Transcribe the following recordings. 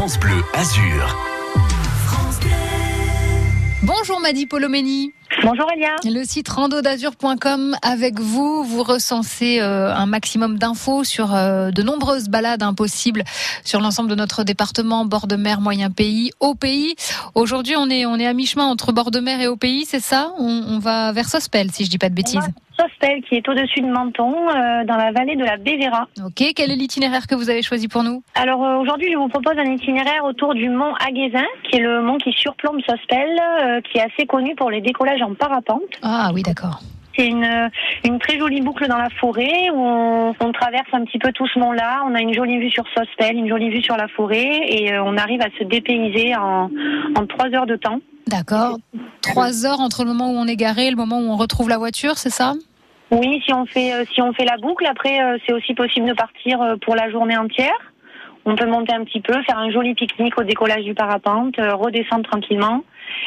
France Bleu Azur. Bonjour Madi Polomeni. Bonjour Elia. Le site randodazur.com avec vous, vous recensez euh, un maximum d'infos sur euh, de nombreuses balades impossibles sur l'ensemble de notre département, bord de mer, moyen pays, haut pays. Aujourd'hui, on est on est à mi-chemin entre bord de mer et haut pays, c'est ça? On, on, va vers Sospel, si je dis pas de bêtises. Sospel, qui est au-dessus de Menton, euh, dans la vallée de la Bévéra. Ok, quel est l'itinéraire que vous avez choisi pour nous? Alors euh, aujourd'hui, je vous propose un itinéraire autour du mont Aguézin, qui est le mont qui surplombe Sospel, euh, qui est assez connu pour les décollages en parapente. Ah oui, d'accord. C'est une, une très jolie boucle dans la forêt où on, on traverse un petit peu tout ce mont-là. On a une jolie vue sur Sospel, une jolie vue sur la forêt et on arrive à se dépayser en, en trois heures de temps. D'accord. Trois heures entre le moment où on est garé et le moment où on retrouve la voiture, c'est ça? Oui, si on fait euh, si on fait la boucle, après euh, c'est aussi possible de partir euh, pour la journée entière. On peut monter un petit peu, faire un joli pique-nique au décollage du parapente, redescendre tranquillement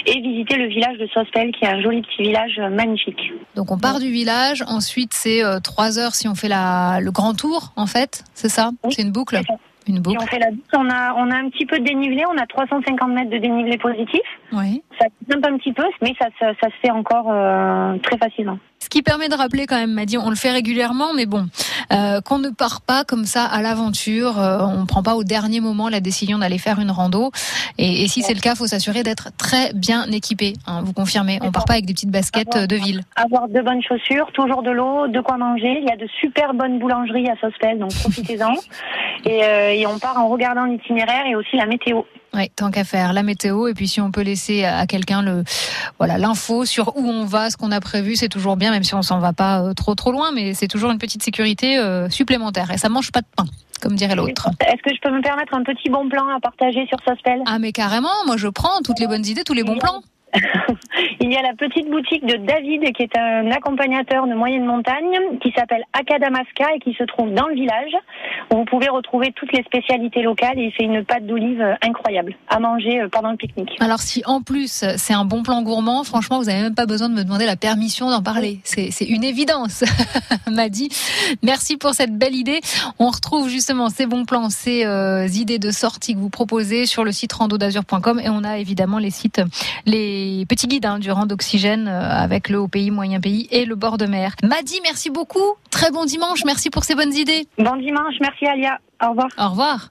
et visiter le village de Sospel qui est un joli petit village magnifique. Donc on part du village, ensuite c'est trois heures si on fait la, le grand tour en fait, c'est ça? Oui, C'est une boucle? une boucle. Si on fait la boucle, on a, on a un petit peu de dénivelé, on a 350 mètres de dénivelé positif. Oui. Ça grimpe un petit peu, mais ça, ça, ça se fait encore euh, très facilement. Ce qui permet de rappeler quand même, m'a dit, on le fait régulièrement, mais bon, euh, qu'on ne part pas comme ça à l'aventure, euh, on ne prend pas au dernier moment la décision d'aller faire une rando. Et, et si c'est le cas, faut s'assurer d'être très bien équipé. Hein, vous confirmez, on part pas avec des petites baskets avoir, de ville. Avoir de bonnes chaussures, toujours de l'eau, de quoi manger. Il y a de super bonnes boulangeries à Sospel, donc profitez-en. et, euh, et on part en regardant l'itinéraire et aussi la météo. Oui, tant qu'à faire, la météo. Et puis si on peut laisser à quelqu'un le voilà l'info sur où on va, ce qu'on a prévu, c'est toujours bien, même si on s'en va pas euh, trop trop loin, mais c'est toujours une petite sécurité euh, supplémentaire. Et ça mange pas de pain, comme dirait l'autre. Est-ce que je peux me permettre un petit bon plan à partager sur Sospel? Ah mais carrément, moi je prends toutes les bonnes idées, tous les bons plans. Il y a la petite boutique de David qui est un accompagnateur de moyenne montagne qui s'appelle Akadamaska et qui se trouve dans le village où vous pouvez retrouver toutes les spécialités locales et il fait une pâte d'olive incroyable à manger pendant le pique-nique. Alors si en plus c'est un bon plan gourmand, franchement vous n'avez même pas besoin de me demander la permission d'en parler. C'est une évidence, m'a dit. Merci pour cette belle idée. On retrouve justement ces bons plans, ces euh, idées de sortie que vous proposez sur le site randodazur.com et on a évidemment les sites, les petits guides hein, du rang d'oxygène euh, avec le haut pays, moyen pays et le bord de mer. Madi, merci beaucoup. Très bon dimanche. Merci pour ces bonnes idées. Bon dimanche. Merci Alia. Au revoir. Au revoir.